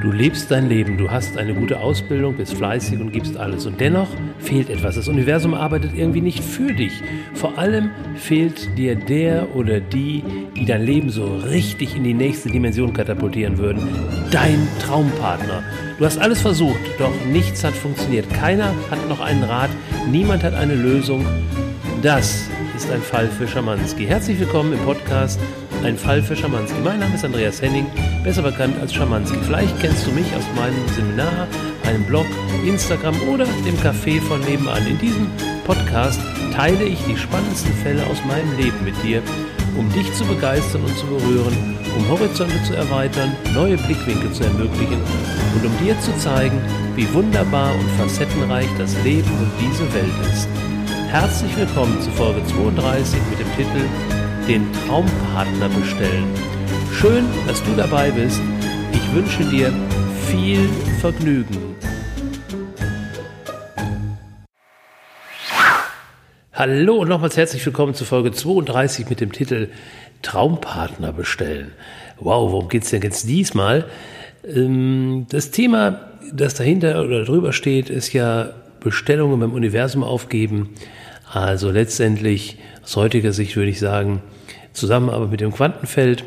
Du lebst dein Leben, du hast eine gute Ausbildung, bist fleißig und gibst alles. Und dennoch fehlt etwas. Das Universum arbeitet irgendwie nicht für dich. Vor allem fehlt dir der oder die, die dein Leben so richtig in die nächste Dimension katapultieren würden. Dein Traumpartner. Du hast alles versucht, doch nichts hat funktioniert. Keiner hat noch einen Rat, niemand hat eine Lösung. Das ist ein Fall für Schamanski. Herzlich willkommen im Podcast Ein Fall für Schamanski. Mein Name ist Andreas Henning, besser bekannt als Schamanski. Vielleicht kennst du mich aus meinem Seminar, einem Blog, Instagram oder dem Café von nebenan. In diesem Podcast teile ich die spannendsten Fälle aus meinem Leben mit dir, um dich zu begeistern und zu berühren, um Horizonte zu erweitern, neue Blickwinkel zu ermöglichen und um dir zu zeigen, wie wunderbar und facettenreich das Leben und diese Welt ist. Herzlich willkommen zu Folge 32 mit dem Titel Den Traumpartner bestellen. Schön, dass du dabei bist. Ich wünsche dir viel Vergnügen. Hallo und nochmals herzlich willkommen zu Folge 32 mit dem Titel Traumpartner bestellen. Wow, worum geht es denn jetzt diesmal? Ähm, das Thema, das dahinter oder drüber steht, ist ja Bestellungen beim Universum aufgeben. Also letztendlich aus heutiger Sicht würde ich sagen, Zusammenarbeit mit dem Quantenfeld.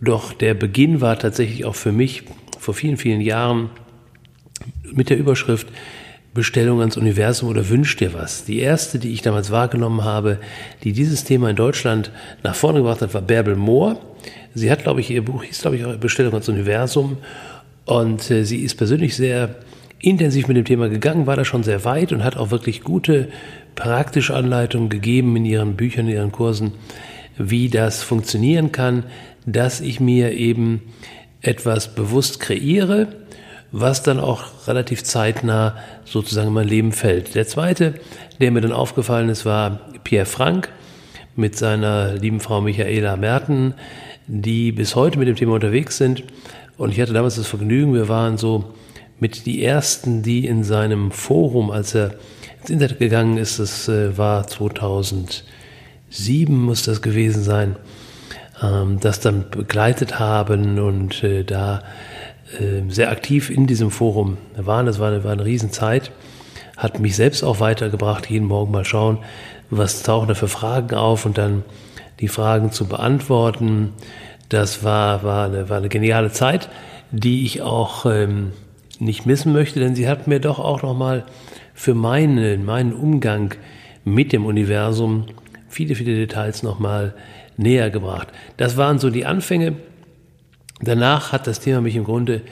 Doch der Beginn war tatsächlich auch für mich vor vielen, vielen Jahren mit der Überschrift Bestellung ans Universum oder wünscht dir was. Die erste, die ich damals wahrgenommen habe, die dieses Thema in Deutschland nach vorne gebracht hat, war Bärbel Mohr. Sie hat, glaube ich, ihr Buch hieß, glaube ich, auch Bestellung ans Universum. Und äh, sie ist persönlich sehr intensiv mit dem Thema gegangen, war da schon sehr weit und hat auch wirklich gute praktische Anleitungen gegeben in ihren Büchern, in ihren Kursen, wie das funktionieren kann, dass ich mir eben etwas bewusst kreiere, was dann auch relativ zeitnah sozusagen in mein Leben fällt. Der zweite, der mir dann aufgefallen ist, war Pierre Frank mit seiner lieben Frau Michaela Merten, die bis heute mit dem Thema unterwegs sind. Und ich hatte damals das Vergnügen, wir waren so mit die ersten, die in seinem Forum, als er ins Internet gegangen ist, das äh, war 2000 sieben muss das gewesen sein, ähm, das dann begleitet haben und äh, da ähm, sehr aktiv in diesem Forum waren. Das war eine, war eine Riesenzeit. Hat mich selbst auch weitergebracht, jeden Morgen mal schauen, was tauchen da für Fragen auf und dann die Fragen zu beantworten. Das war, war, eine, war eine geniale Zeit, die ich auch ähm, nicht missen möchte, denn sie hat mir doch auch nochmal für meine, meinen Umgang mit dem Universum viele, viele Details nochmal näher gebracht. Das waren so die Anfänge. Danach hat das Thema mich im Grunde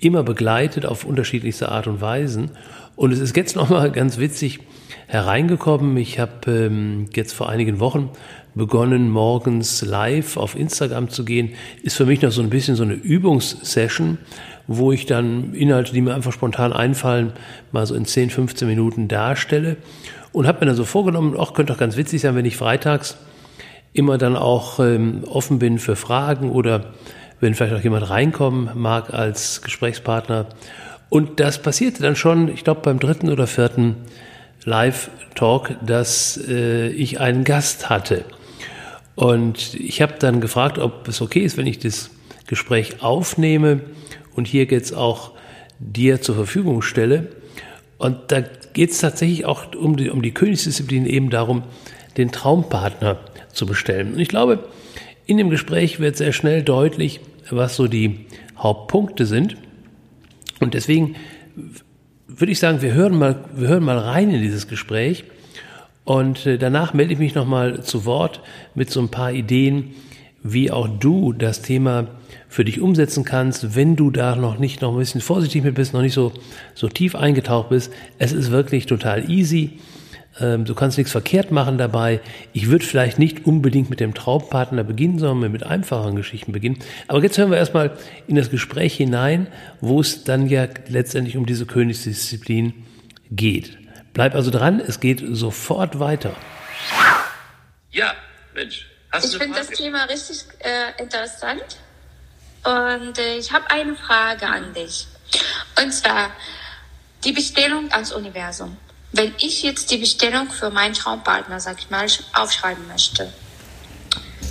immer begleitet auf unterschiedlichste Art und Weisen. Und es ist jetzt nochmal ganz witzig hereingekommen. Ich habe ähm, jetzt vor einigen Wochen begonnen, morgens live auf Instagram zu gehen. Ist für mich noch so ein bisschen so eine Übungssession, wo ich dann Inhalte, die mir einfach spontan einfallen, mal so in 10, 15 Minuten darstelle. Und habe mir dann so vorgenommen, auch könnte doch ganz witzig sein, wenn ich freitags immer dann auch ähm, offen bin für Fragen oder wenn vielleicht auch jemand reinkommen mag als Gesprächspartner. Und das passierte dann schon, ich glaube beim dritten oder vierten Live-Talk, dass äh, ich einen Gast hatte. Und ich habe dann gefragt, ob es okay ist, wenn ich das Gespräch aufnehme und hier jetzt auch dir zur Verfügung stelle. Und da geht es tatsächlich auch um die, um die Königsdisziplin eben darum, den Traumpartner zu bestellen. Und ich glaube, in dem Gespräch wird sehr schnell deutlich, was so die Hauptpunkte sind. Und deswegen würde ich sagen, wir hören mal, wir hören mal rein in dieses Gespräch. Und äh, danach melde ich mich nochmal zu Wort mit so ein paar Ideen, wie auch du das Thema für dich umsetzen kannst, wenn du da noch nicht noch ein bisschen vorsichtig mit bist, noch nicht so, so tief eingetaucht bist. Es ist wirklich total easy. Ähm, du kannst nichts verkehrt machen dabei. Ich würde vielleicht nicht unbedingt mit dem Traumpartner beginnen, sondern mit einfacheren Geschichten beginnen. Aber jetzt hören wir erstmal in das Gespräch hinein, wo es dann ja letztendlich um diese Königsdisziplin geht. Bleib also dran, es geht sofort weiter. Ja, Mensch. Hast ich finde das Thema richtig äh, interessant und äh, ich habe eine Frage an dich. Und zwar die Bestellung ans Universum. Wenn ich jetzt die Bestellung für meinen Traumpartner, sag ich mal, aufschreiben möchte,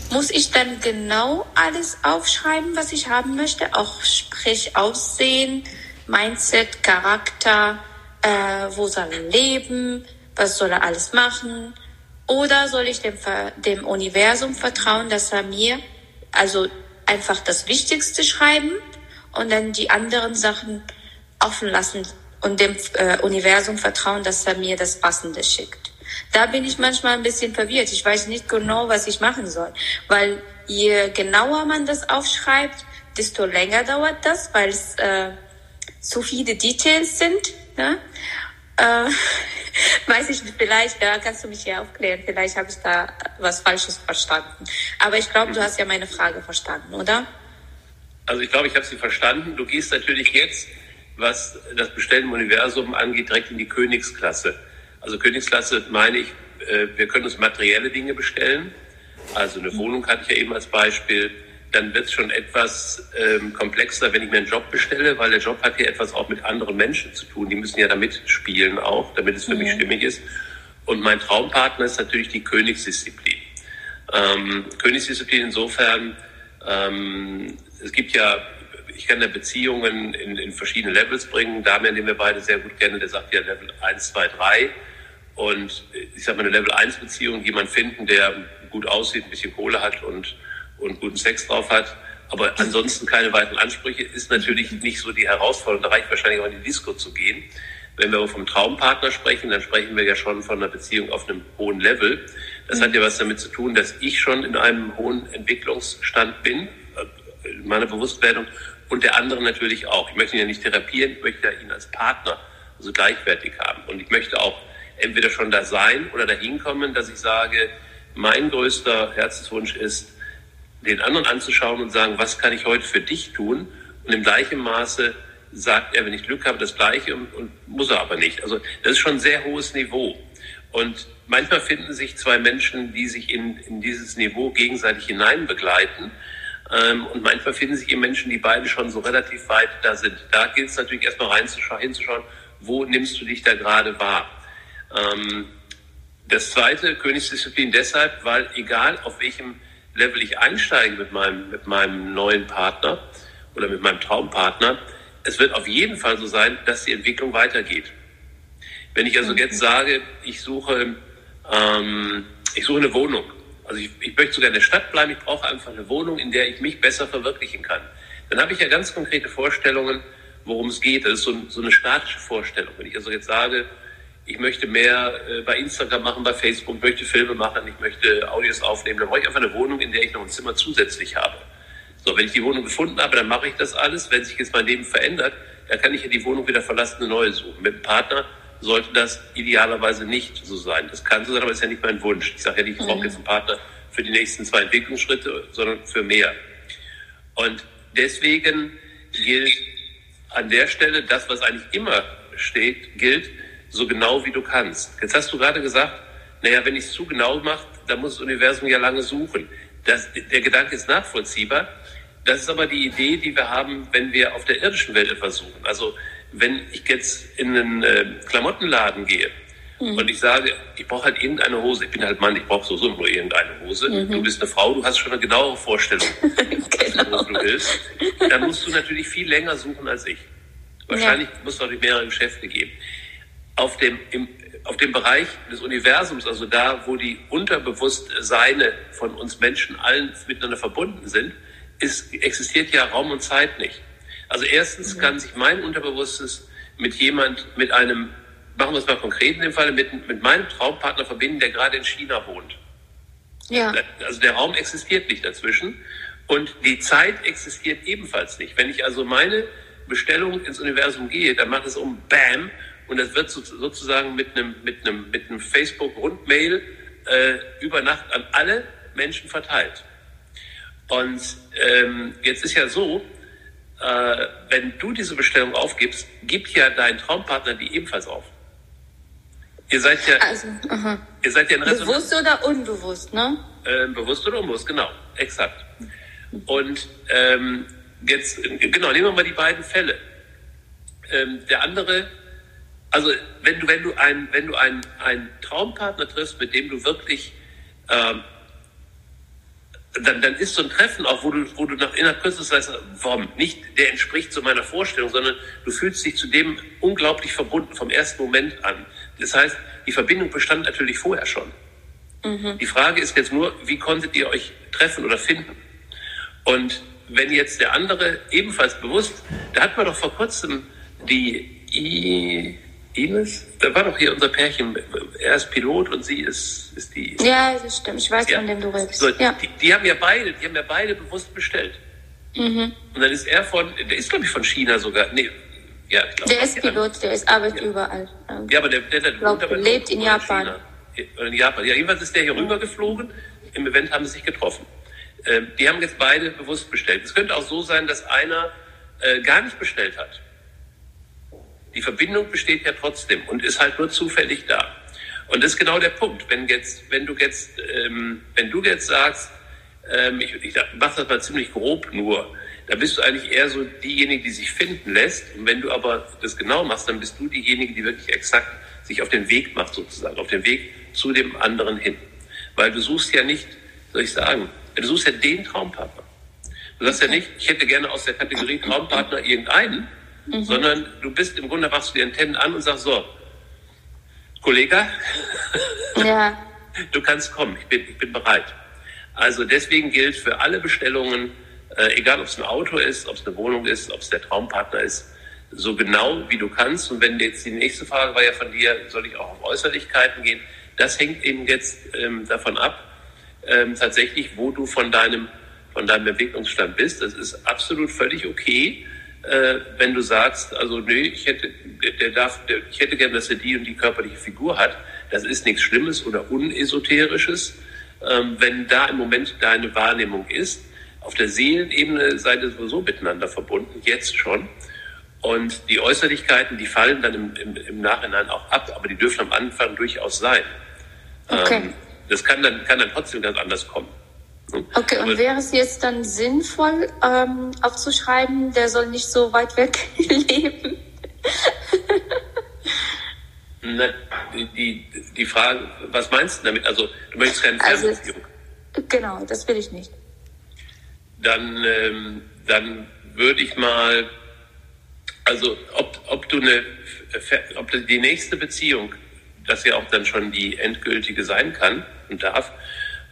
muss ich dann genau alles aufschreiben, was ich haben möchte? Auch sprich Aussehen, Mindset, Charakter, äh, wo soll er leben, was soll er alles machen? Oder soll ich dem, dem Universum vertrauen, dass er mir also einfach das Wichtigste schreiben und dann die anderen Sachen offen lassen und dem äh, Universum vertrauen, dass er mir das Passende schickt. Da bin ich manchmal ein bisschen verwirrt. Ich weiß nicht genau, was ich machen soll, weil je genauer man das aufschreibt, desto länger dauert das, weil es äh, zu viele Details sind. Ne? Äh, weiß ich nicht, vielleicht ja, kannst du mich hier aufklären. Vielleicht habe ich da was Falsches verstanden. Aber ich glaube, du hast ja meine Frage verstanden, oder? Also ich glaube, ich habe sie verstanden. Du gehst natürlich jetzt, was das Bestellen im Universum angeht, direkt in die Königsklasse. Also Königsklasse meine ich, äh, wir können uns materielle Dinge bestellen. Also eine Wohnung hatte ich ja eben als Beispiel. Dann wird es schon etwas ähm, komplexer, wenn ich mir einen Job bestelle, weil der Job hat ja etwas auch mit anderen Menschen zu tun. Die müssen ja da mitspielen auch, damit es für mhm. mich stimmig ist. Und mein Traumpartner ist natürlich die Königsdisziplin. Ähm, Königsdisziplin insofern, ähm, es gibt ja, ich kann ja Beziehungen in, in verschiedene Levels bringen. Damian, den wir beide sehr gut kennen, der sagt ja Level 1, 2, 3. Und ich sag mal, eine Level 1 Beziehung, jemand finden, der gut aussieht, ein bisschen Kohle hat und, und guten Sex drauf hat, aber ansonsten keine weiteren Ansprüche, ist natürlich nicht so die Herausforderung. Da reicht wahrscheinlich auch in die Disco zu gehen. Wenn wir aber vom Traumpartner sprechen, dann sprechen wir ja schon von einer Beziehung auf einem hohen Level. Das hat ja was damit zu tun, dass ich schon in einem hohen Entwicklungsstand bin, äh, in meiner Bewusstwerdung, und der andere natürlich auch. Ich möchte ihn ja nicht therapieren, ich möchte ihn als Partner, also gleichwertig haben. Und ich möchte auch entweder schon da sein oder dahin kommen, dass ich sage, mein größter Herzenswunsch ist, den anderen anzuschauen und sagen, was kann ich heute für dich tun? Und im gleichen Maße sagt er, wenn ich Glück habe, das Gleiche und, und muss er aber nicht. Also das ist schon ein sehr hohes Niveau. Und manchmal finden sich zwei Menschen, die sich in, in dieses Niveau gegenseitig hineinbegleiten. Ähm, und manchmal finden sich eben Menschen, die beide schon so relativ weit da sind. Da gilt es natürlich erstmal reinzuschauen, hinzuschauen, wo nimmst du dich da gerade wahr? Ähm, das zweite, Königsdisziplin deshalb, weil egal auf welchem Level ich einsteige mit meinem, mit meinem neuen Partner oder mit meinem Traumpartner, es wird auf jeden Fall so sein, dass die Entwicklung weitergeht. Wenn ich also jetzt sage, ich suche, ähm, ich suche eine Wohnung, also ich, ich möchte sogar in der Stadt bleiben, ich brauche einfach eine Wohnung, in der ich mich besser verwirklichen kann, dann habe ich ja ganz konkrete Vorstellungen, worum es geht. Das ist so, so eine statische Vorstellung. Wenn ich also jetzt sage, ich möchte mehr äh, bei Instagram machen, bei Facebook, möchte Filme machen, ich möchte Audios aufnehmen, dann brauche ich einfach eine Wohnung, in der ich noch ein Zimmer zusätzlich habe. So, wenn ich die Wohnung gefunden habe, dann mache ich das alles. Wenn sich jetzt mein Leben verändert, dann kann ich ja die Wohnung wieder verlassen, eine neue suchen. Mit dem Partner sollte das idealerweise nicht so sein. Das kann so sein, aber ist ja nicht mein Wunsch. Ich sage ja nicht, ich brauche mhm. jetzt einen Partner für die nächsten zwei Entwicklungsschritte, sondern für mehr. Und deswegen gilt an der Stelle das, was eigentlich immer steht, gilt, so genau wie du kannst. Jetzt hast du gerade gesagt, naja, wenn ich es zu genau mache, dann muss das Universum ja lange suchen. Das, der Gedanke ist nachvollziehbar. Das ist aber die Idee, die wir haben, wenn wir auf der irdischen Welt etwas suchen. Also wenn ich jetzt in einen äh, Klamottenladen gehe mhm. und ich sage, ich brauche halt irgendeine Hose, ich bin halt Mann, ich brauche sowieso nur irgendeine Hose, mhm. du bist eine Frau, du hast schon eine genauere Vorstellung, genau. was du willst, dann musst du natürlich viel länger suchen als ich. Wahrscheinlich ja. musst du auch mehrere Geschäfte geben auf dem, im, auf dem Bereich des Universums, also da, wo die unterbewusst Seine von uns Menschen allen miteinander verbunden sind, ist, existiert ja Raum und Zeit nicht. Also erstens mhm. kann sich mein Unterbewusstes mit jemand, mit einem, machen wir es mal konkret in dem Fall, mit, mit meinem Traumpartner verbinden, der gerade in China wohnt. Ja. Also der Raum existiert nicht dazwischen und die Zeit existiert ebenfalls nicht. Wenn ich also meine Bestellung ins Universum gehe, dann macht es um Bam und das wird sozusagen mit einem, mit einem, mit einem Facebook-Rundmail äh, über Nacht an alle Menschen verteilt. Und ähm, jetzt ist ja so, äh, wenn du diese Bestellung aufgibst, gibt ja dein Traumpartner die ebenfalls auf. Ihr seid ja, also, ihr seid ja in Bewusst oder unbewusst, ne? Äh, bewusst oder unbewusst, genau, exakt. Und ähm, jetzt, genau, nehmen wir mal die beiden Fälle. Ähm, der andere also wenn du, wenn du, ein, wenn du einen, einen Traumpartner triffst, mit dem du wirklich ähm, dann, dann ist so ein Treffen auch, wo du, wo du nach innerhalb kürzester Zeit warum nicht, der entspricht so meiner Vorstellung, sondern du fühlst dich zu dem unglaublich verbunden vom ersten Moment an. Das heißt, die Verbindung bestand natürlich vorher schon. Mhm. Die Frage ist jetzt nur, wie konntet ihr euch treffen oder finden? Und wenn jetzt der andere ebenfalls bewusst, da hat man doch vor kurzem die I, Ines, da war doch hier unser Pärchen, er ist Pilot und sie ist, ist die. Ja, das stimmt, ich weiß, ja. von dem du redest. So, ja. die, die, haben ja beide, die haben ja beide bewusst bestellt. Mhm. Und dann ist er von, der ist glaube ich von China sogar, nee, ja, ich glaube. Der ist Pilot, der ist arbeitet ja. überall. Ja, aber der, der, der glaub, lebt in Japan. In Japan. Ja, jedenfalls ist der hier mhm. rübergeflogen. Im Event haben sie sich getroffen. Ähm, die haben jetzt beide bewusst bestellt. Es könnte auch so sein, dass einer äh, gar nicht bestellt hat. Die Verbindung besteht ja trotzdem und ist halt nur zufällig da. Und das ist genau der Punkt. Wenn jetzt, wenn du jetzt, ähm, wenn du jetzt sagst, ähm, ich, ich mache das mal ziemlich grob nur, da bist du eigentlich eher so diejenige, die sich finden lässt. Und wenn du aber das genau machst, dann bist du diejenige, die wirklich exakt sich auf den Weg macht sozusagen, auf den Weg zu dem anderen hin. Weil du suchst ja nicht, soll ich sagen, du suchst ja den Traumpartner. Du sagst ja nicht, ich hätte gerne aus der Kategorie Traumpartner irgendeinen, mhm. sondern du bist im Grunde, machst du die Antennen an und sagst so, Kollege, ja. du kannst kommen, ich bin, ich bin bereit. Also deswegen gilt für alle Bestellungen, äh, egal ob es ein Auto ist, ob es eine Wohnung ist, ob es der Traumpartner ist, so genau wie du kannst. Und wenn jetzt die nächste Frage war ja von dir, soll ich auch auf Äußerlichkeiten gehen? Das hängt eben jetzt ähm, davon ab, ähm, tatsächlich, wo du von deinem, von deinem Entwicklungsstand bist. Das ist absolut völlig okay äh, wenn du sagst, also nee, ich hätte, der darf, der, ich hätte gern, dass er die und die körperliche Figur hat. Das ist nichts Schlimmes oder Unesoterisches, ähm, wenn da im Moment deine Wahrnehmung ist. Auf der Seelenebene seid ihr sowieso miteinander verbunden, jetzt schon. Und die Äußerlichkeiten, die fallen dann im, im, im Nachhinein auch ab, aber die dürfen am Anfang durchaus sein. Okay. Ähm, das kann dann, kann dann trotzdem ganz anders kommen. Okay, und wäre es jetzt dann sinnvoll, ähm, aufzuschreiben, der soll nicht so weit weg leben? Na, die, die Frage, was meinst du damit? Also, du möchtest keine also, Fernbeziehung. Also, genau, das will ich nicht. Dann, ähm, dann würde ich mal, also, ob, ob du eine, ob die nächste Beziehung, das ja auch dann schon die endgültige sein kann und darf,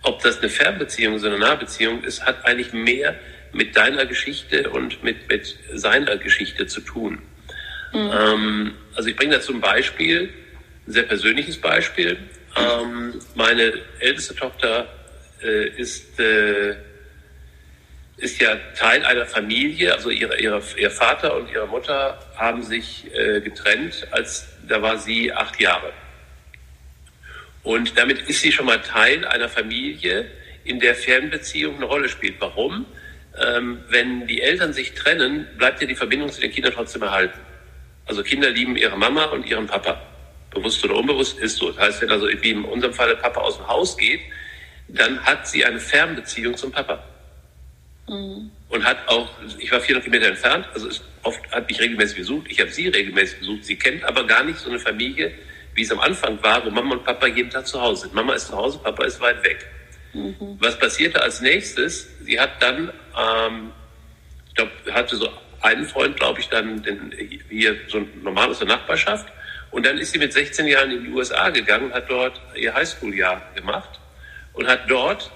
ob das eine Fernbeziehung oder eine Nahbeziehung ist, hat eigentlich mehr mit deiner Geschichte und mit, mit seiner Geschichte zu tun. Mhm. Ähm, also ich bringe dazu ein Beispiel, ein sehr persönliches Beispiel. Ähm, meine älteste Tochter äh, ist, äh, ist ja Teil einer Familie, also ihre, ihre, ihr Vater und ihre Mutter haben sich äh, getrennt, als da war sie acht Jahre. Und damit ist sie schon mal Teil einer Familie, in der Fernbeziehung eine Rolle spielt. Warum? Ähm, wenn die Eltern sich trennen, bleibt ja die Verbindung zu den Kindern trotzdem erhalten. Also Kinder lieben ihre Mama und ihren Papa. Bewusst oder unbewusst ist so. Das heißt, wenn also wie in unserem Fall der Papa aus dem Haus geht, dann hat sie eine Fernbeziehung zum Papa. Mhm. Und hat auch, ich war 400 Kilometer entfernt, also oft hat mich regelmäßig besucht, ich habe sie regelmäßig besucht. Sie kennt aber gar nicht so eine Familie, wie es am Anfang war, wo Mama und Papa jeden Tag zu Hause sind. Mama ist zu Hause, Papa ist weit weg. Mhm. Was passierte als nächstes? Sie hat dann, ähm, ich glaube, hatte so einen Freund, glaube ich, dann den, hier so normal aus der Nachbarschaft. Und dann ist sie mit 16 Jahren in die USA gegangen, hat dort ihr Highschool-Jahr gemacht und hat dort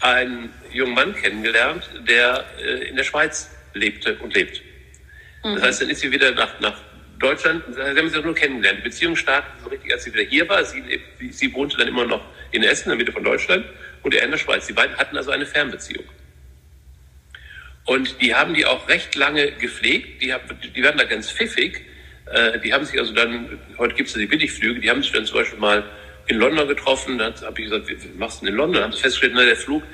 einen jungen Mann kennengelernt, der äh, in der Schweiz lebte und lebt. Mhm. Das heißt, dann ist sie wieder nach, nach Deutschland, sie haben sich nur kennengelernt. Die Beziehung startete so richtig, als sie wieder hier war. Sie, sie wohnte dann immer noch in Essen, in der Mitte von Deutschland, und er in der Schweiz. Die beiden hatten also eine Fernbeziehung. Und die haben die auch recht lange gepflegt. Die, die werden da ganz pfiffig. Äh, die haben sich also dann, heute gibt es ja die Billigflüge, die haben sich dann zum Beispiel mal in London getroffen. Dann habe ich gesagt, was machst du denn in London? Dann haben sie festgestellt, na, der Flug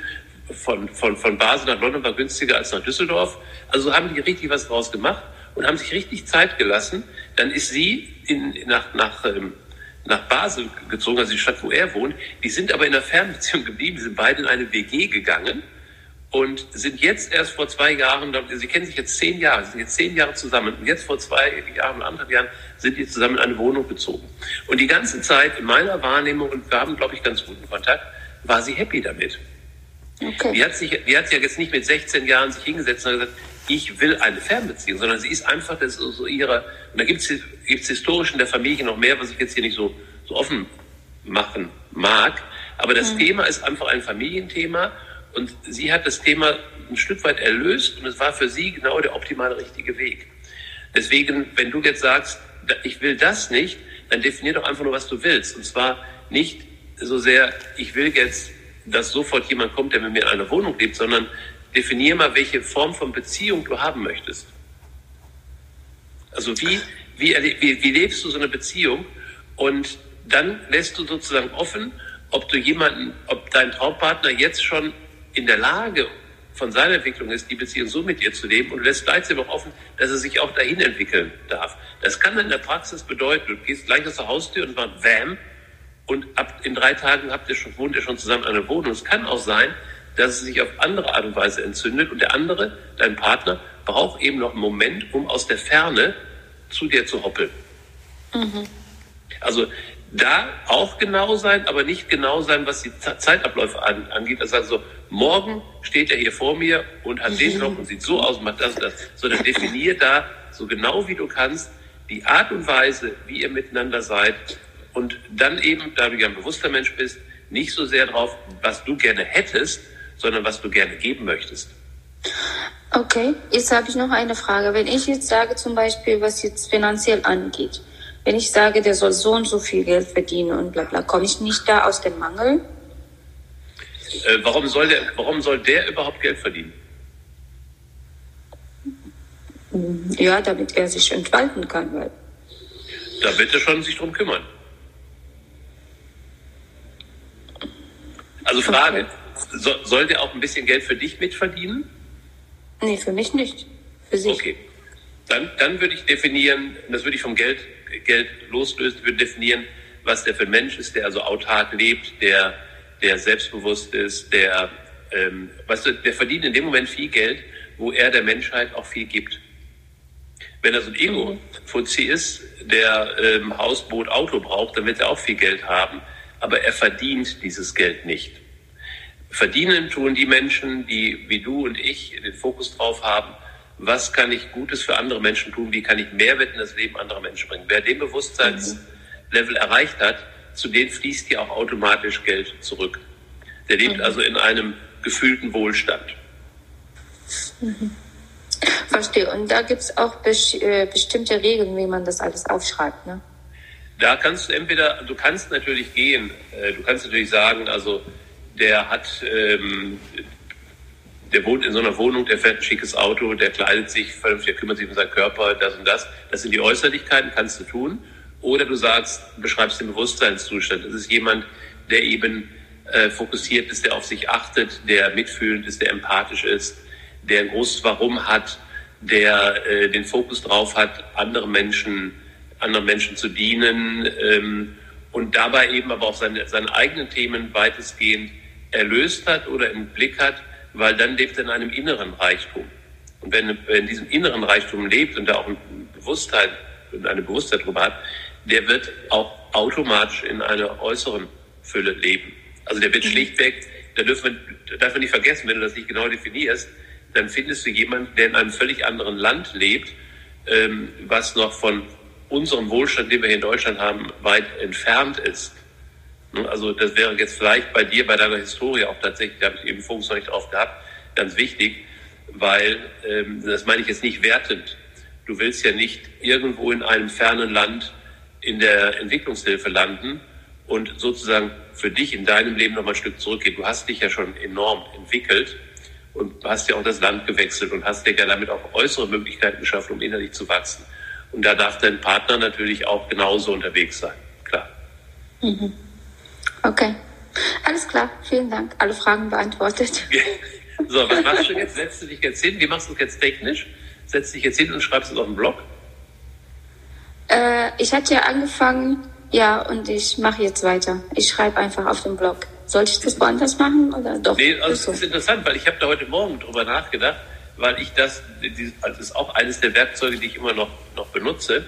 von, von, von Basel nach London war günstiger als nach Düsseldorf. Also haben die richtig was draus gemacht und haben sich richtig Zeit gelassen. Dann ist sie in, nach, nach, ähm, nach Basel gezogen, also die Stadt, wo er wohnt. Die sind aber in der Fernbeziehung geblieben, die sind beide in eine WG gegangen und sind jetzt erst vor zwei Jahren, sie kennen sich jetzt zehn Jahre, sind jetzt zehn Jahre zusammen und jetzt vor zwei Jahren und anderthalb Jahren sind die zusammen in eine Wohnung gezogen. Und die ganze Zeit in meiner Wahrnehmung, und wir haben, glaube ich, ganz guten Kontakt, war sie happy damit. Okay. Die, hat sich, die hat sich ja jetzt nicht mit 16 Jahren sich hingesetzt und gesagt, ich will eine Fernbeziehung, sondern sie ist einfach das so, so ihre, und da gibt es historisch in der Familie noch mehr, was ich jetzt hier nicht so, so offen machen mag. Aber das mhm. Thema ist einfach ein Familienthema und sie hat das Thema ein Stück weit erlöst und es war für sie genau der optimale richtige Weg. Deswegen, wenn du jetzt sagst, ich will das nicht, dann definier doch einfach nur, was du willst. Und zwar nicht so sehr, ich will jetzt, dass sofort jemand kommt, der mit mir in einer Wohnung lebt, sondern definier mal, welche Form von Beziehung du haben möchtest. Also wie, wie, wie, wie lebst du so eine Beziehung? Und dann lässt du sozusagen offen, ob du jemanden, ob dein Traumpartner jetzt schon in der Lage von seiner Entwicklung ist, die Beziehung so mit ihr zu leben und lässt gleichzeitig auch offen, dass er sich auch dahin entwickeln darf. Das kann dann in der Praxis bedeuten, du gehst gleich aus der Haustür und machst Wham und ab in drei Tagen habt ihr schon, wohnt ihr schon zusammen in einer Wohnung. Es kann auch sein, dass es sich auf andere Art und Weise entzündet und der andere, dein Partner, braucht eben noch einen Moment, um aus der Ferne zu dir zu hoppeln. Mhm. Also da auch genau sein, aber nicht genau sein, was die Zeitabläufe angeht. Das heißt also, morgen steht er hier vor mir und hat den Job und sieht so aus und macht das und das. Sondern definier da so genau wie du kannst die Art und Weise, wie ihr miteinander seid und dann eben, da du ja ein bewusster Mensch bist, nicht so sehr drauf, was du gerne hättest, sondern was du gerne geben möchtest. Okay, jetzt habe ich noch eine Frage. Wenn ich jetzt sage zum Beispiel, was jetzt finanziell angeht, wenn ich sage, der soll so und so viel Geld verdienen und bla bla, komme ich nicht da aus dem Mangel? Äh, warum, soll der, warum soll der überhaupt Geld verdienen? Ja, damit er sich entfalten kann. Weil da wird er schon sich drum kümmern. Also Frage, okay. So, soll der auch ein bisschen Geld für dich mitverdienen? Nee, für mich nicht. Für sich. Okay. Dann, dann würde ich definieren, das würde ich vom Geld Geld loslöst, würde definieren, was der für ein Mensch ist, der also autark lebt, der, der selbstbewusst ist, der, ähm, weißt du, der verdient in dem Moment viel Geld, wo er der Menschheit auch viel gibt. Wenn er so ein Ego-Fuzzi ist, der ähm, Haus, Boot, Auto braucht, dann wird er auch viel Geld haben, aber er verdient dieses Geld nicht. Verdienen tun die Menschen, die wie du und ich den Fokus drauf haben, was kann ich Gutes für andere Menschen tun, wie kann ich Mehrwert in das Leben anderer Menschen bringen. Wer den Bewusstseinslevel erreicht hat, zu denen fließt hier auch automatisch Geld zurück. Der lebt mhm. also in einem gefühlten Wohlstand. Mhm. Verstehe. Und da gibt es auch äh, bestimmte Regeln, wie man das alles aufschreibt, ne? Da kannst du entweder, du kannst natürlich gehen, äh, du kannst natürlich sagen, also der hat ähm, der wohnt in so einer Wohnung, der fährt ein schickes Auto, der kleidet sich vernünftig, der kümmert sich um seinen Körper, das und das. Das sind die Äußerlichkeiten, kannst du tun. Oder du sagst, beschreibst den Bewusstseinszustand. Das ist jemand, der eben äh, fokussiert ist, der auf sich achtet, der mitfühlend ist, der empathisch ist, der ein großes Warum hat, der äh, den Fokus drauf hat, anderen Menschen, anderen Menschen zu dienen ähm, und dabei eben aber auch seine, seine eigenen Themen weitestgehend erlöst hat oder im Blick hat weil dann lebt er in einem inneren Reichtum. Und wenn er in diesem inneren Reichtum lebt und da auch eine Bewusstheit, eine Bewusstheit drüber hat, der wird auch automatisch in einer äußeren Fülle leben. Also der wird mhm. schlichtweg, da dürfen wir, darf man nicht vergessen, wenn du das nicht genau definierst, dann findest du jemanden, der in einem völlig anderen Land lebt, ähm, was noch von unserem Wohlstand, den wir hier in Deutschland haben, weit entfernt ist. Ne, also das wäre jetzt vielleicht bei dir, bei deiner Historie auch tatsächlich, da habe ich eben Fokus noch nicht drauf gehabt, ganz wichtig, weil ähm, das meine ich jetzt nicht wertend. Du willst ja nicht irgendwo in einem fernen Land in der Entwicklungshilfe landen und sozusagen für dich in deinem Leben noch mal ein Stück zurückgehen. Du hast dich ja schon enorm entwickelt und hast ja auch das Land gewechselt und hast dir ja damit auch äußere Möglichkeiten geschaffen, um innerlich zu wachsen. Und da darf dein Partner natürlich auch genauso unterwegs sein, klar. Mhm. Okay. Alles klar, vielen Dank. Alle Fragen beantwortet. so, was machst du jetzt? Setzt du dich jetzt hin? Wie machst du es jetzt technisch? Setzt dich jetzt hin und schreibst es auf den Blog? Äh, ich hatte ja angefangen, ja, und ich mache jetzt weiter. Ich schreibe einfach auf dem Blog. Sollte ich das woanders machen oder doch? Nee, also das ist interessant, weil ich habe da heute Morgen drüber nachgedacht, weil ich das, das ist auch eines der Werkzeuge, die ich immer noch, noch benutze.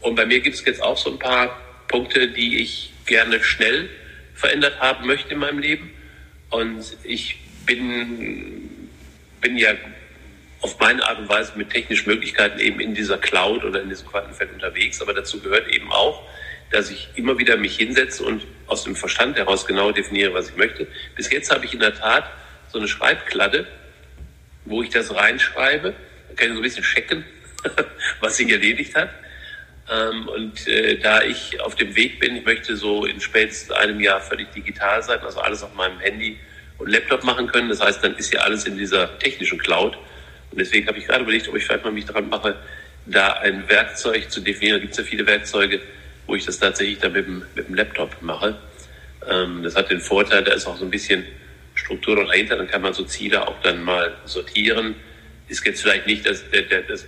Und bei mir gibt es jetzt auch so ein paar Punkte, die ich gerne schnell verändert haben möchte in meinem Leben. Und ich bin, bin ja auf meine Art und Weise mit technischen Möglichkeiten eben in dieser Cloud oder in diesem Quantenfeld unterwegs. Aber dazu gehört eben auch, dass ich immer wieder mich hinsetze und aus dem Verstand heraus genau definiere, was ich möchte. Bis jetzt habe ich in der Tat so eine Schreibkladde, wo ich das reinschreibe. Da kann ich so ein bisschen checken, was sich erledigt hat. Ähm, und äh, da ich auf dem Weg bin, ich möchte so in spätestens einem Jahr völlig digital sein, also alles auf meinem Handy und Laptop machen können. Das heißt, dann ist ja alles in dieser technischen Cloud. Und deswegen habe ich gerade überlegt, ob ich vielleicht mal mich daran mache, da ein Werkzeug zu definieren. Da gibt es ja viele Werkzeuge, wo ich das tatsächlich dann mit dem, mit dem Laptop mache. Ähm, das hat den Vorteil, da ist auch so ein bisschen Struktur dahinter, dann kann man so Ziele auch dann mal sortieren. Ist jetzt vielleicht nicht das, der, der, das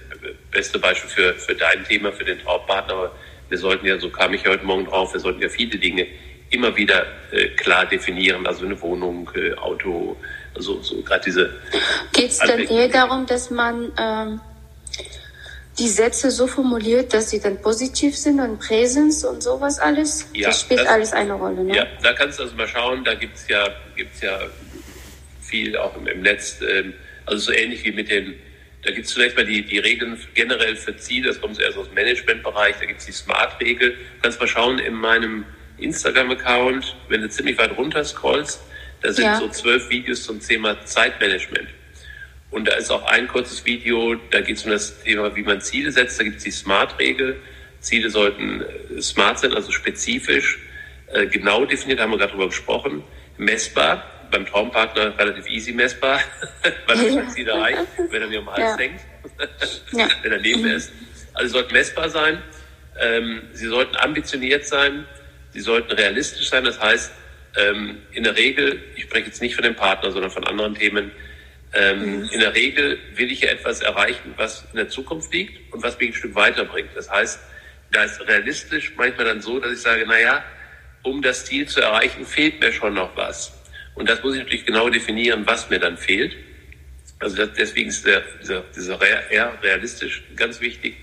beste Beispiel für, für dein Thema, für den Traumpartner, aber wir sollten ja, so kam ich heute Morgen drauf, wir sollten ja viele Dinge immer wieder äh, klar definieren, also eine Wohnung, äh, Auto, also so gerade diese. Geht es denn eher darum, dass man ähm, die Sätze so formuliert, dass sie dann positiv sind und Präsens und sowas alles? Ja, das spielt das, alles eine Rolle, ne? Ja, da kannst du also mal schauen, da gibt es ja, gibt's ja viel auch im, im Netz, ähm, also so ähnlich wie mit den da gibt es zunächst mal die, die Regeln generell für Ziele, das kommt zuerst aus dem Managementbereich, da gibt es die Smart-Regel. Du kannst mal schauen in meinem Instagram-Account, wenn du ziemlich weit runter scrollst, da sind ja. so zwölf Videos zum Thema Zeitmanagement. Und da ist auch ein kurzes Video, da geht es um das Thema, wie man Ziele setzt. Da gibt es die Smart-Regel. Ziele sollten äh, smart sein, also spezifisch, äh, genau definiert, haben wir gerade drüber gesprochen, messbar, beim Traumpartner relativ easy messbar, weil er ja. Ziel erreicht, wenn er mir um den Hals ja. hängt, ja. wenn er neben mhm. ist. Also sie sollten messbar sein, ähm, sie sollten ambitioniert sein, sie sollten realistisch sein. Das heißt, ähm, in der Regel, ich spreche jetzt nicht von dem Partner, sondern von anderen Themen, ähm, mhm. in der Regel will ich ja etwas erreichen, was in der Zukunft liegt und was mich ein Stück weiterbringt. Das heißt, da ist realistisch manchmal dann so, dass ich sage, naja, um das Ziel zu erreichen, fehlt mir schon noch was. Und das muss ich natürlich genau definieren, was mir dann fehlt. Also das, deswegen ist der, dieser, dieser R realistisch ganz wichtig.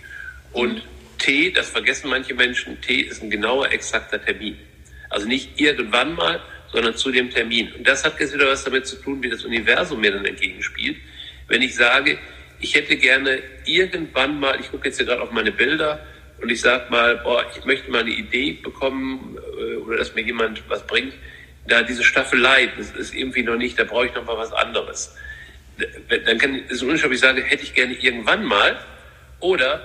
Und. T, das vergessen manche Menschen, T ist ein genauer, exakter Termin. Also nicht irgendwann mal, sondern zu dem Termin. Und das hat jetzt wieder was damit zu tun, wie das Universum mir dann entgegenspielt. Wenn ich sage, ich hätte gerne irgendwann mal, ich gucke jetzt hier gerade auf meine Bilder und ich sage mal, boah, ich möchte mal eine Idee bekommen äh, oder dass mir jemand was bringt, da diese Staffelei, das ist irgendwie noch nicht, da brauche ich noch mal was anderes. Dann kann es ist Unterschied, ob ich sage, hätte ich gerne irgendwann mal oder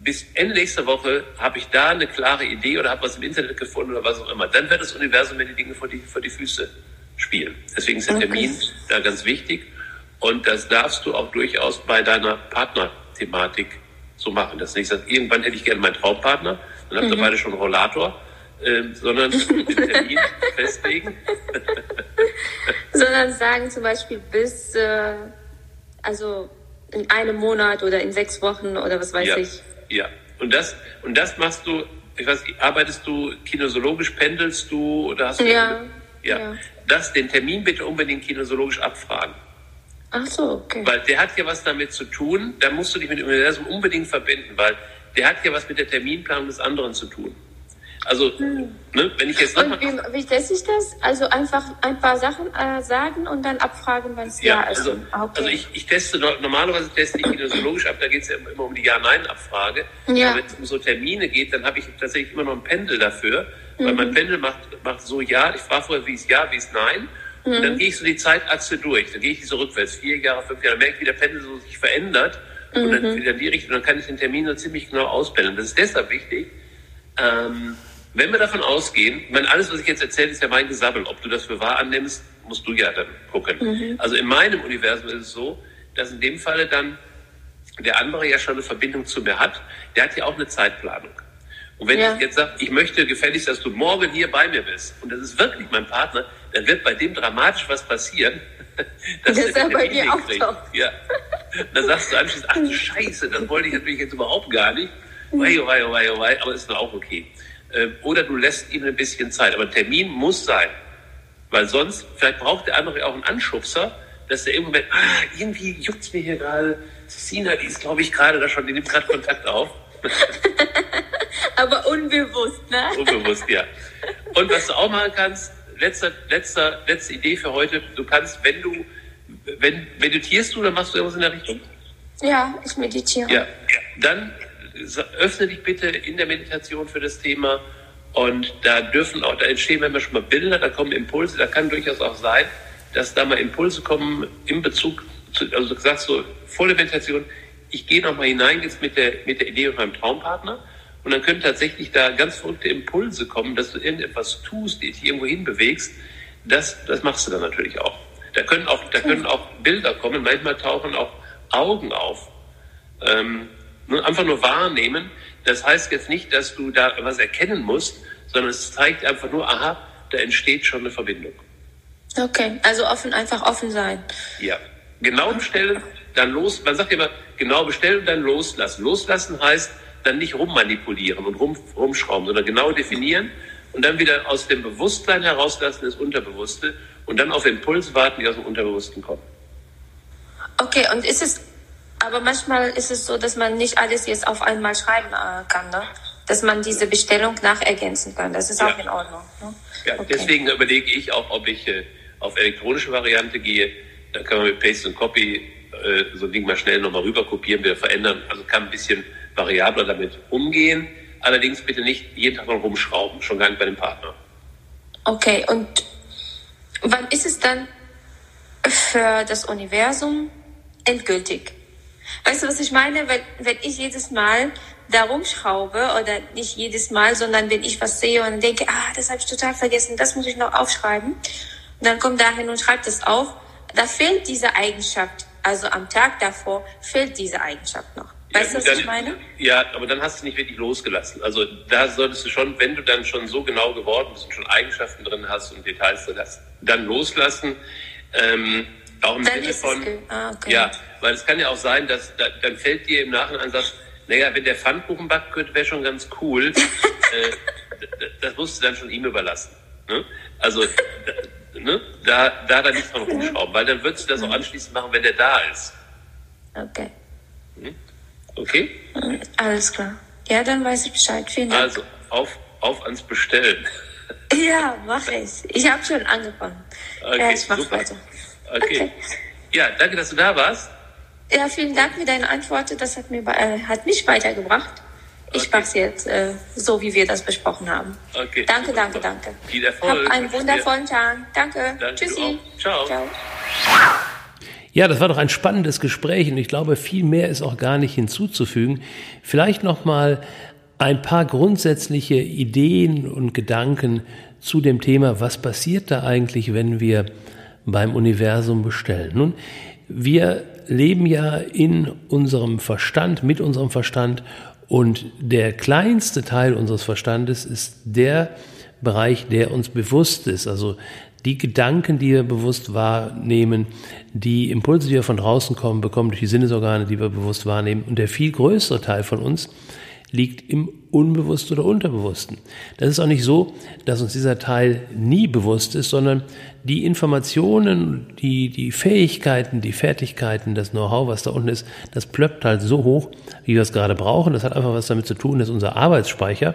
bis Ende nächster Woche habe ich da eine klare Idee oder habe was im Internet gefunden oder was auch immer. Dann wird das Universum mir die Dinge vor die, vor die Füße spielen. Deswegen ist der Termin da ganz wichtig. Und das darfst du auch durchaus bei deiner Partnerthematik so machen. Dass nicht sagst, irgendwann hätte ich gerne meinen Traumpartner, dann habt ihr mhm. beide schon einen Rollator, äh, sondern den Termin festlegen. sondern sagen zum Beispiel bis, äh, also in einem Monat oder in sechs Wochen oder was weiß ja. ich. Ja, und das, und das machst du, ich weiß, arbeitest du kinosologisch, pendelst du oder hast du. Ja. Ja. ja. Das, den Termin bitte unbedingt kinosologisch abfragen. Ach so, okay. Weil der hat ja was damit zu tun, da musst du dich mit dem Universum unbedingt verbinden, weil der hat ja was mit der Terminplanung des anderen zu tun. Also, hm. ne, wenn ich jetzt Und wie, wie teste ich das? Also einfach ein paar Sachen äh, sagen und dann abfragen, wann es ja, ja ist. Also, okay. also ich, ich teste normalerweise teste ich kinesiologisch ab, da geht es ja immer um die Ja-Nein-Abfrage. Ja. wenn es um so Termine geht, dann habe ich tatsächlich immer noch ein Pendel dafür, mhm. weil mein mhm. Pendel macht, macht so Ja, ich frage vorher, wie es Ja, wie es Nein. Mhm. Und dann gehe ich so die Zeitachse durch. Dann gehe ich diese rückwärts, vier Jahre, fünf Jahre, dann merke ich, wie der Pendel so sich verändert. Und dann mhm. wieder in die Richtung, dann kann ich den Termin so ziemlich genau auspendeln. Das ist deshalb wichtig. Ähm, wenn wir davon ausgehen, ich meine, alles, was ich jetzt erzähle, ist ja mein Gesabbel. Ob du das für wahr annimmst, musst du ja dann gucken. Mhm. Also in meinem Universum ist es so, dass in dem Falle dann der andere ja schon eine Verbindung zu mir hat. Der hat ja auch eine Zeitplanung. Und wenn ja. ich jetzt sage, ich möchte gefälligst, dass du morgen hier bei mir bist, und das ist wirklich mein Partner, dann wird bei dem dramatisch was passieren. dass das er bei dir auch kriegt. Ja. Dann sagst du anschließend, ach du Scheiße, das wollte ich natürlich jetzt überhaupt gar nicht. Wei, wei, wei, wei, aber ist doch auch okay. Ähm, oder du lässt ihm ein bisschen Zeit. Aber ein Termin muss sein. Weil sonst, vielleicht braucht der andere auch einen Anschubser, dass der irgendwann, ah, irgendwie juckt's mir hier gerade. Sina, die ist, glaube ich, gerade da schon, die nimmt gerade Kontakt auf. Aber unbewusst, ne? Unbewusst, ja. Und was du auch machen kannst, letzter, letzter, letzte Idee für heute, du kannst, wenn du wenn, meditierst du oder machst du irgendwas in der Richtung? Ja, ich meditiere. Ja, dann öffne dich bitte in der Meditation für das Thema und da dürfen auch, da entstehen manchmal schon mal Bilder, da kommen Impulse, da kann durchaus auch sein, dass da mal Impulse kommen in Bezug zu, also du sagst so, vor der Meditation, ich gehe nochmal hinein jetzt mit der, mit der Idee mit meinem Traumpartner und dann können tatsächlich da ganz verrückte Impulse kommen, dass du irgendetwas tust, dich irgendwo hin bewegst. Das, das machst du dann natürlich auch. Da können auch, da können auch Bilder kommen, manchmal tauchen auch Augen auf. Ähm, einfach nur wahrnehmen. Das heißt jetzt nicht, dass du da was erkennen musst, sondern es zeigt einfach nur, aha, da entsteht schon eine Verbindung. Okay, also offen, einfach offen sein. Ja, genau bestellen, dann los. Man sagt immer, genau bestellen und dann loslassen. Loslassen heißt dann nicht rummanipulieren und rum, rumschrauben, sondern genau definieren und dann wieder aus dem Bewusstsein herauslassen, das Unterbewusste und dann auf Impulse warten, die aus dem Unterbewussten kommen. Okay, und ist es, aber manchmal ist es so, dass man nicht alles jetzt auf einmal schreiben äh, kann, ne? dass man diese Bestellung nachergänzen kann. Das ist ja. auch in Ordnung. Ne? Ja, okay. deswegen überlege ich auch, ob ich äh, auf elektronische Variante gehe. Dann kann man mit Paste und Copy äh, so ein Ding mal schnell nochmal rüber kopieren, wieder verändern. Also kann ein bisschen variabler damit umgehen. Allerdings bitte nicht jeden Tag mal rumschrauben, schon gar nicht bei dem Partner. Okay, und wann ist es dann für das Universum endgültig? Weißt du, was ich meine? Wenn, wenn ich jedes Mal da rumschraube oder nicht jedes Mal, sondern wenn ich was sehe und denke, ah, das habe ich total vergessen, das muss ich noch aufschreiben. Und dann kommt dahin und schreibt es auf. Da fehlt diese Eigenschaft. Also am Tag davor fehlt diese Eigenschaft noch. Weißt ja, du, was dann, ich meine? Ja, aber dann hast du nicht wirklich losgelassen. Also da solltest du schon, wenn du dann schon so genau geworden bist und schon Eigenschaften drin hast und Details drin hast, dann loslassen. Ähm, auch im Sinne von, ah, okay. ja, weil es kann ja auch sein, dass da, dann fällt dir im Nachhinein sagst, naja, wenn der Pfannkuchen könnte, wäre schon ganz cool. äh, das musst du dann schon ihm überlassen. Ne? Also da, ne? da, da dann nicht dran rumschrauben, weil dann würdest du das auch anschließend machen, wenn der da ist. Okay. Hm? Okay? Alles klar. Ja, dann weiß ich Bescheid. Vielen Dank. Also, auf, auf ans Bestellen. Ja, mache ich. Ich habe schon angefangen. Okay, ja, ich mache weiter. Okay. okay. Ja, danke, dass du da warst. Ja, vielen Dank für deine Antwort. Das hat, mir, äh, hat mich weitergebracht. Ich okay. mache es jetzt äh, so, wie wir das besprochen haben. Okay. Danke, danke, danke. Viel Erfolg. Hab einen wundervollen Tag. Danke. danke Tschüssi. Ciao. Ciao. Ja, das war doch ein spannendes Gespräch und ich glaube, viel mehr ist auch gar nicht hinzuzufügen. Vielleicht noch mal ein paar grundsätzliche Ideen und Gedanken zu dem Thema, was passiert da eigentlich, wenn wir beim Universum bestellen. Nun, wir leben ja in unserem Verstand, mit unserem Verstand und der kleinste Teil unseres Verstandes ist der Bereich, der uns bewusst ist. Also die Gedanken, die wir bewusst wahrnehmen, die Impulse, die wir von draußen kommen, bekommen durch die Sinnesorgane, die wir bewusst wahrnehmen. Und der viel größere Teil von uns liegt im Unbewussten oder Unterbewussten. Das ist auch nicht so, dass uns dieser Teil nie bewusst ist, sondern die Informationen, die, die Fähigkeiten, die Fertigkeiten, das Know-how, was da unten ist, das plöppt halt so hoch, wie wir es gerade brauchen. Das hat einfach was damit zu tun, dass unser Arbeitsspeicher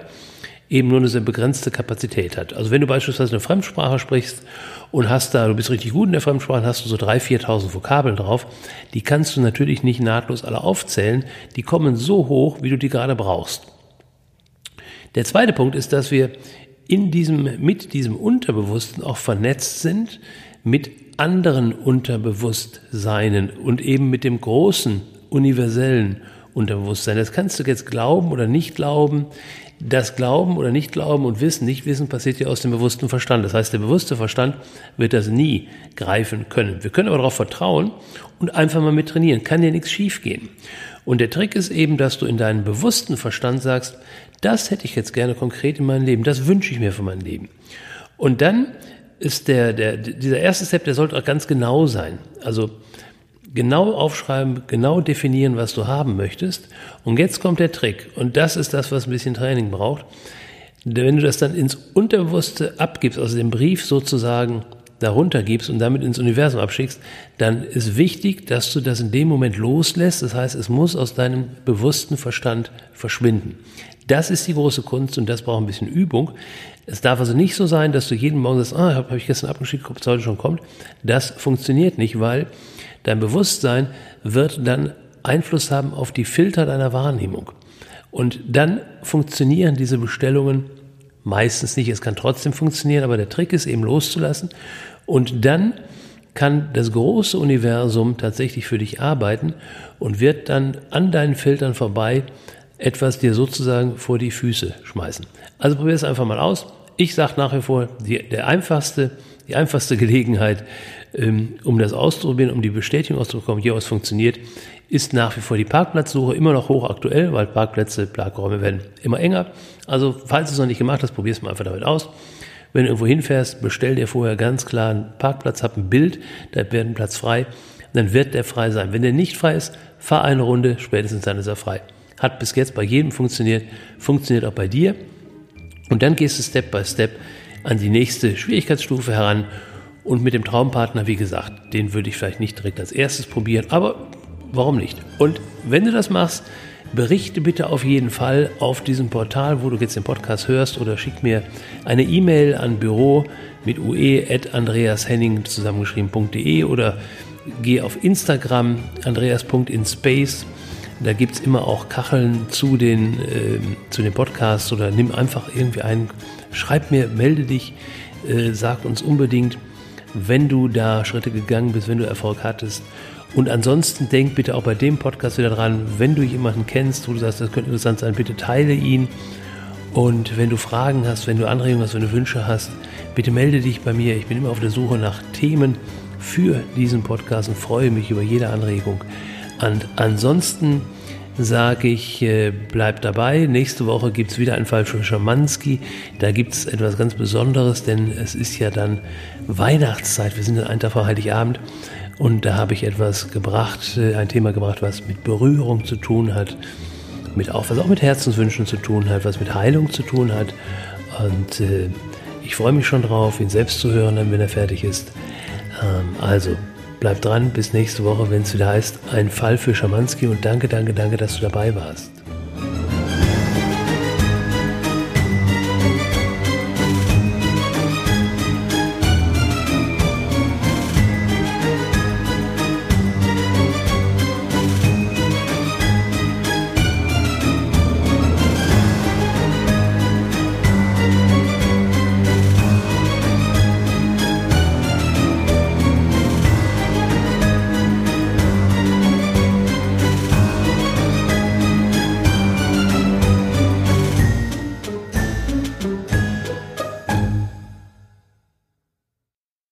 eben nur eine sehr begrenzte Kapazität hat. Also wenn du beispielsweise eine Fremdsprache sprichst und hast da, du bist richtig gut in der Fremdsprache, hast du so 3.000, 4.000 Vokabeln drauf, die kannst du natürlich nicht nahtlos alle aufzählen, die kommen so hoch, wie du die gerade brauchst. Der zweite Punkt ist, dass wir in diesem, mit diesem Unterbewussten auch vernetzt sind mit anderen Unterbewusstseinen und eben mit dem großen, universellen Unterbewusstsein. Das kannst du jetzt glauben oder nicht glauben. Das Glauben oder Nicht-Glauben und Wissen, Nicht-Wissen passiert ja aus dem bewussten Verstand. Das heißt, der bewusste Verstand wird das nie greifen können. Wir können aber darauf vertrauen und einfach mal mit trainieren. Kann dir nichts schiefgehen. Und der Trick ist eben, dass du in deinem bewussten Verstand sagst, das hätte ich jetzt gerne konkret in meinem Leben, das wünsche ich mir für mein Leben. Und dann ist der, der, dieser erste Step, der sollte auch ganz genau sein. Also genau aufschreiben, genau definieren, was du haben möchtest. Und jetzt kommt der Trick. Und das ist das, was ein bisschen Training braucht. Wenn du das dann ins Unterbewusste abgibst, also den Brief sozusagen darunter gibst und damit ins Universum abschickst, dann ist wichtig, dass du das in dem Moment loslässt. Das heißt, es muss aus deinem bewussten Verstand verschwinden. Das ist die große Kunst und das braucht ein bisschen Übung. Es darf also nicht so sein, dass du jeden Morgen sagst, ah, habe hab ich gestern abgeschickt, ob es heute schon kommt. Das funktioniert nicht, weil dein Bewusstsein wird dann Einfluss haben auf die Filter deiner Wahrnehmung. Und dann funktionieren diese Bestellungen meistens nicht. Es kann trotzdem funktionieren, aber der Trick ist eben loszulassen. Und dann kann das große Universum tatsächlich für dich arbeiten und wird dann an deinen Filtern vorbei etwas dir sozusagen vor die Füße schmeißen. Also probier es einfach mal aus. Ich sage nach wie vor, die, der einfachste, die einfachste Gelegenheit, ähm, um das auszuprobieren, um die Bestätigung auszubekommen, hier was funktioniert, ist nach wie vor die Parkplatzsuche immer noch hochaktuell, weil Parkplätze, Parkräume werden immer enger. Also, falls du es noch nicht gemacht hast, probier es mal einfach damit aus. Wenn du irgendwo hinfährst, bestell dir vorher ganz klar einen Parkplatz, hab ein Bild, da wird ein Platz frei, dann wird der frei sein. Wenn der nicht frei ist, fahr eine Runde, spätestens dann ist er frei. Hat bis jetzt bei jedem funktioniert, funktioniert auch bei dir. Und dann gehst du Step by Step an die nächste Schwierigkeitsstufe heran. Und mit dem Traumpartner, wie gesagt, den würde ich vielleicht nicht direkt als erstes probieren, aber warum nicht? Und wenn du das machst, berichte bitte auf jeden Fall auf diesem Portal, wo du jetzt den Podcast hörst, oder schick mir eine E-Mail an büro mit ue.andreashenning zusammengeschrieben.de oder geh auf Instagram andreas.inspace. Da gibt es immer auch Kacheln zu den, äh, zu den Podcasts oder nimm einfach irgendwie einen, schreib mir, melde dich, äh, sag uns unbedingt, wenn du da Schritte gegangen bist, wenn du Erfolg hattest und ansonsten denk bitte auch bei dem Podcast wieder dran, wenn du jemanden kennst, wo du sagst, das könnte interessant sein, bitte teile ihn. Und wenn du Fragen hast, wenn du Anregungen hast, wenn du Wünsche hast, bitte melde dich bei mir. Ich bin immer auf der Suche nach Themen für diesen Podcast und freue mich über jede Anregung. Und ansonsten sage ich, äh, bleib dabei. Nächste Woche gibt es wieder einen Fall für Schamanski. Da gibt es etwas ganz Besonderes, denn es ist ja dann Weihnachtszeit. Wir sind in einem Tag vor Heiligabend. Und da habe ich etwas gebracht, äh, ein Thema gebracht, was mit Berührung zu tun hat, mit auch, was auch mit Herzenswünschen zu tun hat, was mit Heilung zu tun hat. Und äh, ich freue mich schon drauf, ihn selbst zu hören, wenn er fertig ist. Ähm, also, bleib dran, bis nächste Woche, wenn es wieder heißt, ein Fall für Schamanski und danke, danke, danke, dass du dabei warst.